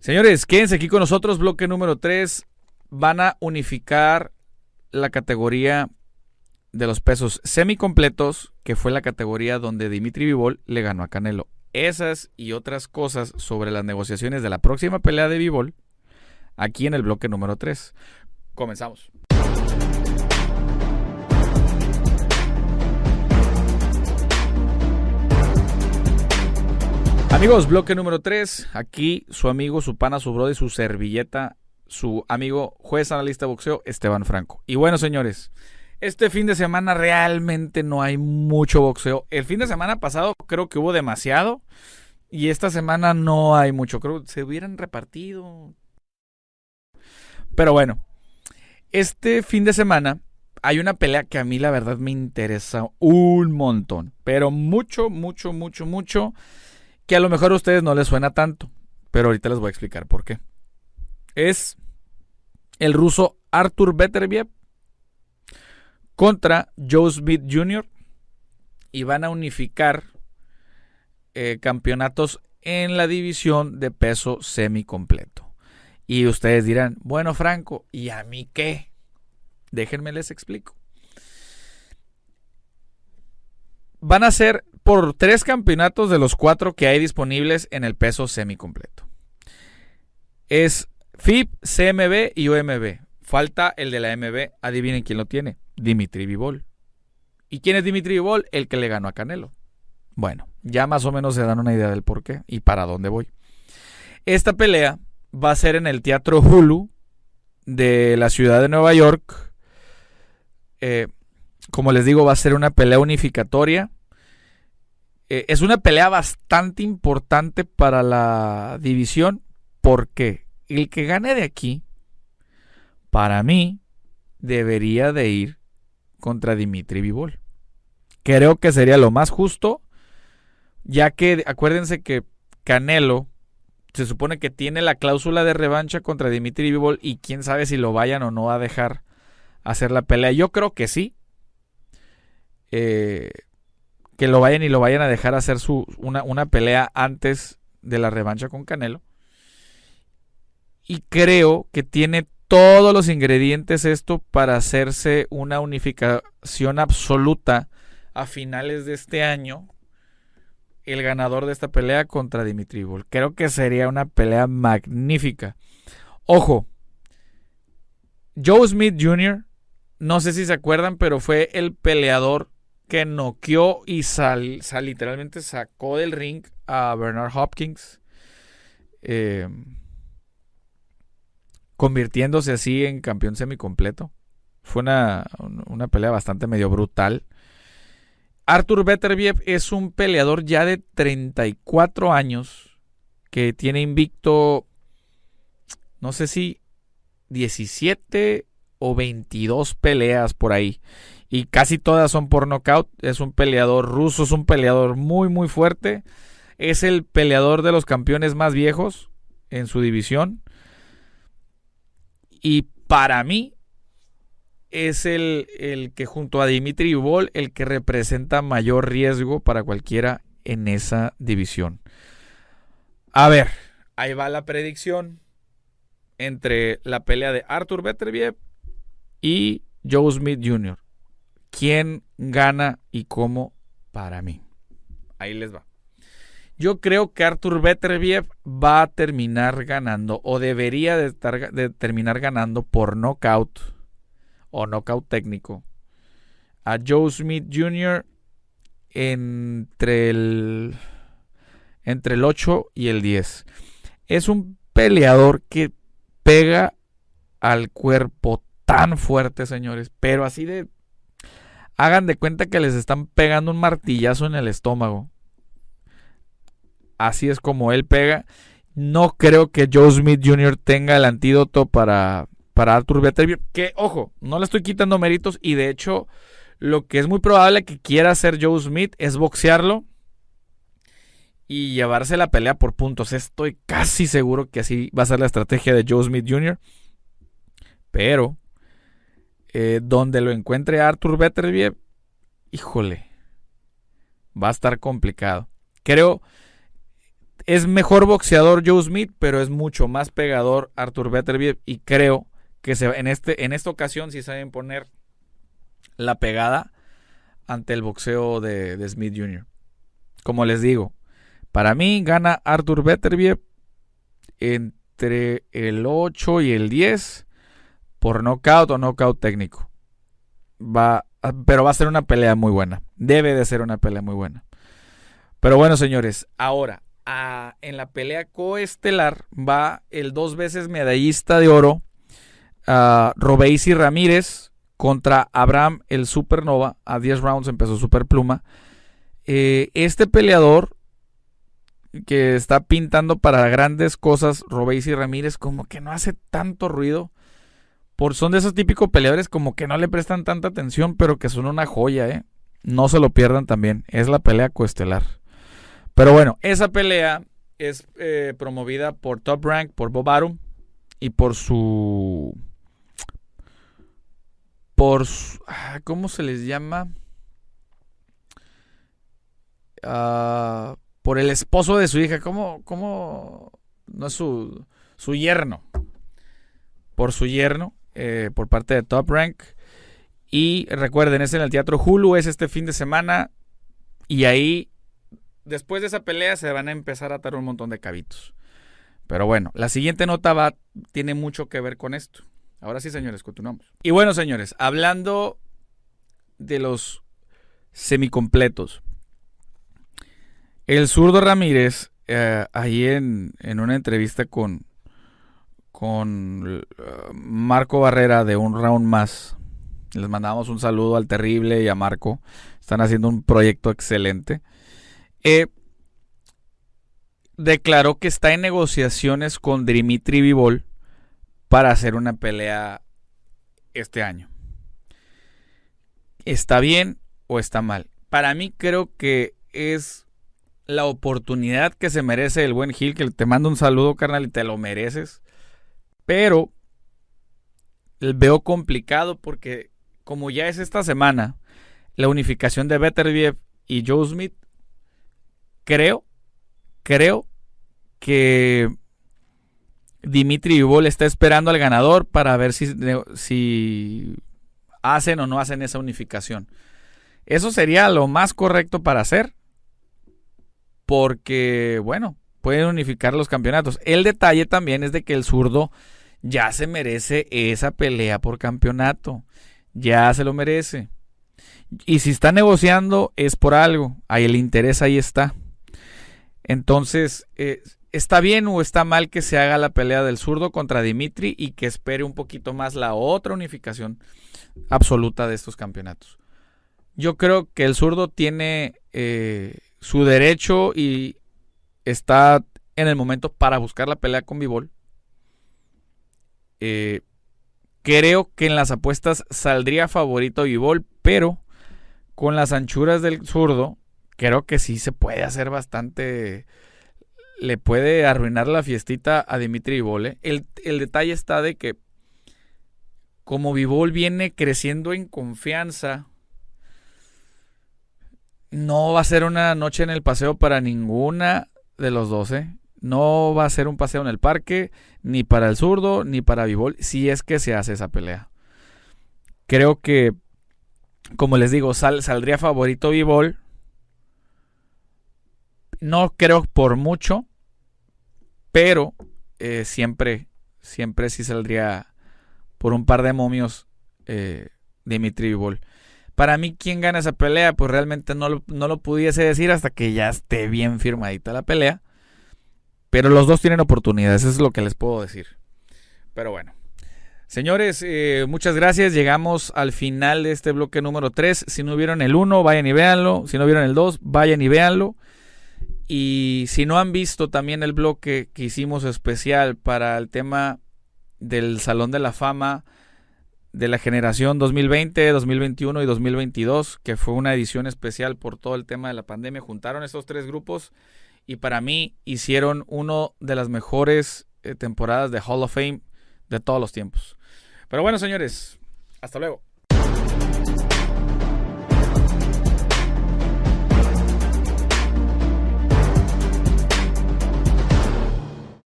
Señores, quédense aquí con nosotros, bloque número 3. Van a unificar la categoría de los pesos semicompletos, que fue la categoría donde Dimitri Vivol le ganó a Canelo. Esas y otras cosas sobre las negociaciones de la próxima pelea de Vivol, aquí en el bloque número 3. Comenzamos. Amigos, bloque número 3. Aquí su amigo, su pana, su brother, su servilleta, su amigo juez analista de boxeo, Esteban Franco. Y bueno, señores, este fin de semana realmente no hay mucho boxeo. El fin de semana pasado creo que hubo demasiado. Y esta semana no hay mucho. Creo que se hubieran repartido. Pero bueno, este fin de semana hay una pelea que a mí la verdad me interesa un montón. Pero mucho, mucho, mucho, mucho que a lo mejor a ustedes no les suena tanto, pero ahorita les voy a explicar por qué. Es el ruso Artur Beterbiev contra Joe Smith Jr. y van a unificar eh, campeonatos en la división de peso semicompleto. Y ustedes dirán, bueno Franco, ¿y a mí qué? Déjenme les explico. Van a ser por tres campeonatos de los cuatro que hay disponibles en el peso semicompleto. Es FIB, CMB y OMB. Falta el de la MB. Adivinen quién lo tiene. Dimitri Vivol. ¿Y quién es Dimitri Vivol? El que le ganó a Canelo. Bueno, ya más o menos se dan una idea del por qué y para dónde voy. Esta pelea va a ser en el Teatro Hulu de la ciudad de Nueva York. Eh, como les digo, va a ser una pelea unificatoria eh, es una pelea bastante importante para la división porque el que gane de aquí, para mí, debería de ir contra Dimitri Vivol. Creo que sería lo más justo, ya que acuérdense que Canelo se supone que tiene la cláusula de revancha contra Dimitri Vivol y quién sabe si lo vayan o no a dejar hacer la pelea. Yo creo que sí. Eh, que lo vayan y lo vayan a dejar hacer su, una, una pelea antes de la revancha con Canelo. Y creo que tiene todos los ingredientes esto para hacerse una unificación absoluta a finales de este año. El ganador de esta pelea contra Dimitri Vol. Creo que sería una pelea magnífica. Ojo, Joe Smith Jr., no sé si se acuerdan, pero fue el peleador que noqueó y sal, literalmente sacó del ring a Bernard Hopkins. Eh, convirtiéndose así en campeón semicompleto. Fue una, una pelea bastante medio brutal. Arthur Beterbiev es un peleador ya de 34 años que tiene invicto, no sé si 17 o 22 peleas por ahí y casi todas son por nocaut. Es un peleador ruso, es un peleador muy, muy fuerte. Es el peleador de los campeones más viejos en su división. Y para mí es el, el que junto a Dimitri Ubol, el que representa mayor riesgo para cualquiera en esa división. A ver, ahí va la predicción entre la pelea de Arthur Beterbiev y Joe Smith Jr quién gana y cómo para mí. Ahí les va. Yo creo que Arthur Beterbiev va a terminar ganando o debería de, terminar ganando por knockout o knockout técnico a Joe Smith Jr. entre el entre el 8 y el 10. Es un peleador que pega al cuerpo tan fuerte, señores, pero así de Hagan de cuenta que les están pegando un martillazo en el estómago. Así es como él pega. No creo que Joe Smith Jr. tenga el antídoto para, para Arthur Beterbiev. Que, ojo, no le estoy quitando méritos. Y de hecho, lo que es muy probable que quiera hacer Joe Smith es boxearlo y llevarse la pelea por puntos. Estoy casi seguro que así va a ser la estrategia de Joe Smith Jr. Pero eh, donde lo encuentre Arthur Beterbiev, híjole, va a estar complicado. Creo, es mejor boxeador Joe Smith, pero es mucho más pegador Arthur Beterbiev y creo que se, en, este, en esta ocasión sí saben poner la pegada ante el boxeo de, Smith Jr. Como les digo, para mí gana Arthur Beterbiev entre el 8 y el 10 por knockout o knockout técnico. Va, pero va a ser una pelea muy buena. Debe de ser una pelea muy buena. Pero bueno, señores, ahora en la pelea coestelar va el dos veces medallista de oro uh, Robeisi Ramírez contra Abraham el Supernova. A 10 rounds empezó Super Pluma. Eh, este peleador que está pintando para grandes cosas, Robeisi Ramírez, como que no hace tanto ruido. Por, son de esos típicos peleadores como que no le prestan tanta atención, pero que son una joya, ¿eh? No se lo pierdan también. Es la pelea coestelar. Pero bueno, esa pelea es eh, promovida por Top Rank, por Bob Arum y por su... Por su, ah, ¿Cómo se les llama? Uh, por el esposo de su hija. ¿Cómo? ¿Cómo? No es su, su yerno. Por su yerno, eh, por parte de Top Rank. Y recuerden, es en el Teatro Hulu, es este fin de semana. Y ahí, después de esa pelea, se van a empezar a atar un montón de cabitos. Pero bueno, la siguiente nota va, tiene mucho que ver con esto. Ahora sí, señores, continuamos. Y bueno, señores, hablando de los semicompletos. El zurdo Ramírez, eh, ahí en, una entrevista con, con eh, Marco Barrera de un round más, les mandamos un saludo al Terrible y a Marco. Están haciendo un proyecto excelente. Eh, declaró que está en negociaciones con Dimitri Vivol para hacer una pelea este año. ¿Está bien o está mal? Para mí creo que es la oportunidad que se merece el buen Gil, que te mando un saludo, carnal, y te lo mereces. Pero veo complicado porque como ya es esta semana la unificación de Beterbiev y Joe Smith, creo, creo que Dimitri Vivol está esperando al ganador para ver si, si hacen o no hacen esa unificación. Eso sería lo más correcto para hacer porque, bueno, pueden unificar los campeonatos. El detalle también es de que el zurdo ya se merece esa pelea por campeonato. Ya se lo merece. Y si está negociando es por algo. Ahí el interés ahí está. Entonces, eh, ¿está bien o está mal que se haga la pelea del zurdo contra Dimitri y que espere un poquito más la otra unificación absoluta de estos campeonatos? Yo creo que el zurdo tiene eh, su derecho y está en el momento para buscar la pelea con Bivol. Eh, creo que en las apuestas saldría favorito Bivol, pero con las anchuras del zurdo, creo que sí se puede hacer bastante. Le puede arruinar la fiestita a Dimitri Vivol. ¿eh? El, el, detalle está de que, como Vivol viene creciendo en confianza no va a ser una noche en el paseo para ninguna de los 12. No va a ser un paseo en el parque, ni para el zurdo, ni para Vivol, si es que se hace esa pelea. Creo que, como les digo, saldría favorito Vivol. No creo por mucho, pero eh, siempre, siempre sí saldría por un par de momios eh, Dimitri Vivol. Para mí, ¿quién gana esa pelea? Pues realmente no no lo pudiese decir hasta que ya esté bien firmadita la pelea. Pero los dos tienen oportunidades, eso es lo que les puedo decir. Pero bueno. Señores, eh, muchas gracias. Llegamos al final de este bloque número 3. Si no vieron el 1, vayan y véanlo. Si no vieron el 2, vayan y véanlo. Y si no han visto también el bloque que hicimos especial para el tema del Salón de la Fama de la generación 2020, 2021 y 2022, que fue una edición especial por todo el tema de la pandemia. Juntaron estos tres grupos y para mí hicieron uno de las mejores eh, temporadas de Hall of Fame de todos los tiempos. Pero bueno, señores, hasta luego.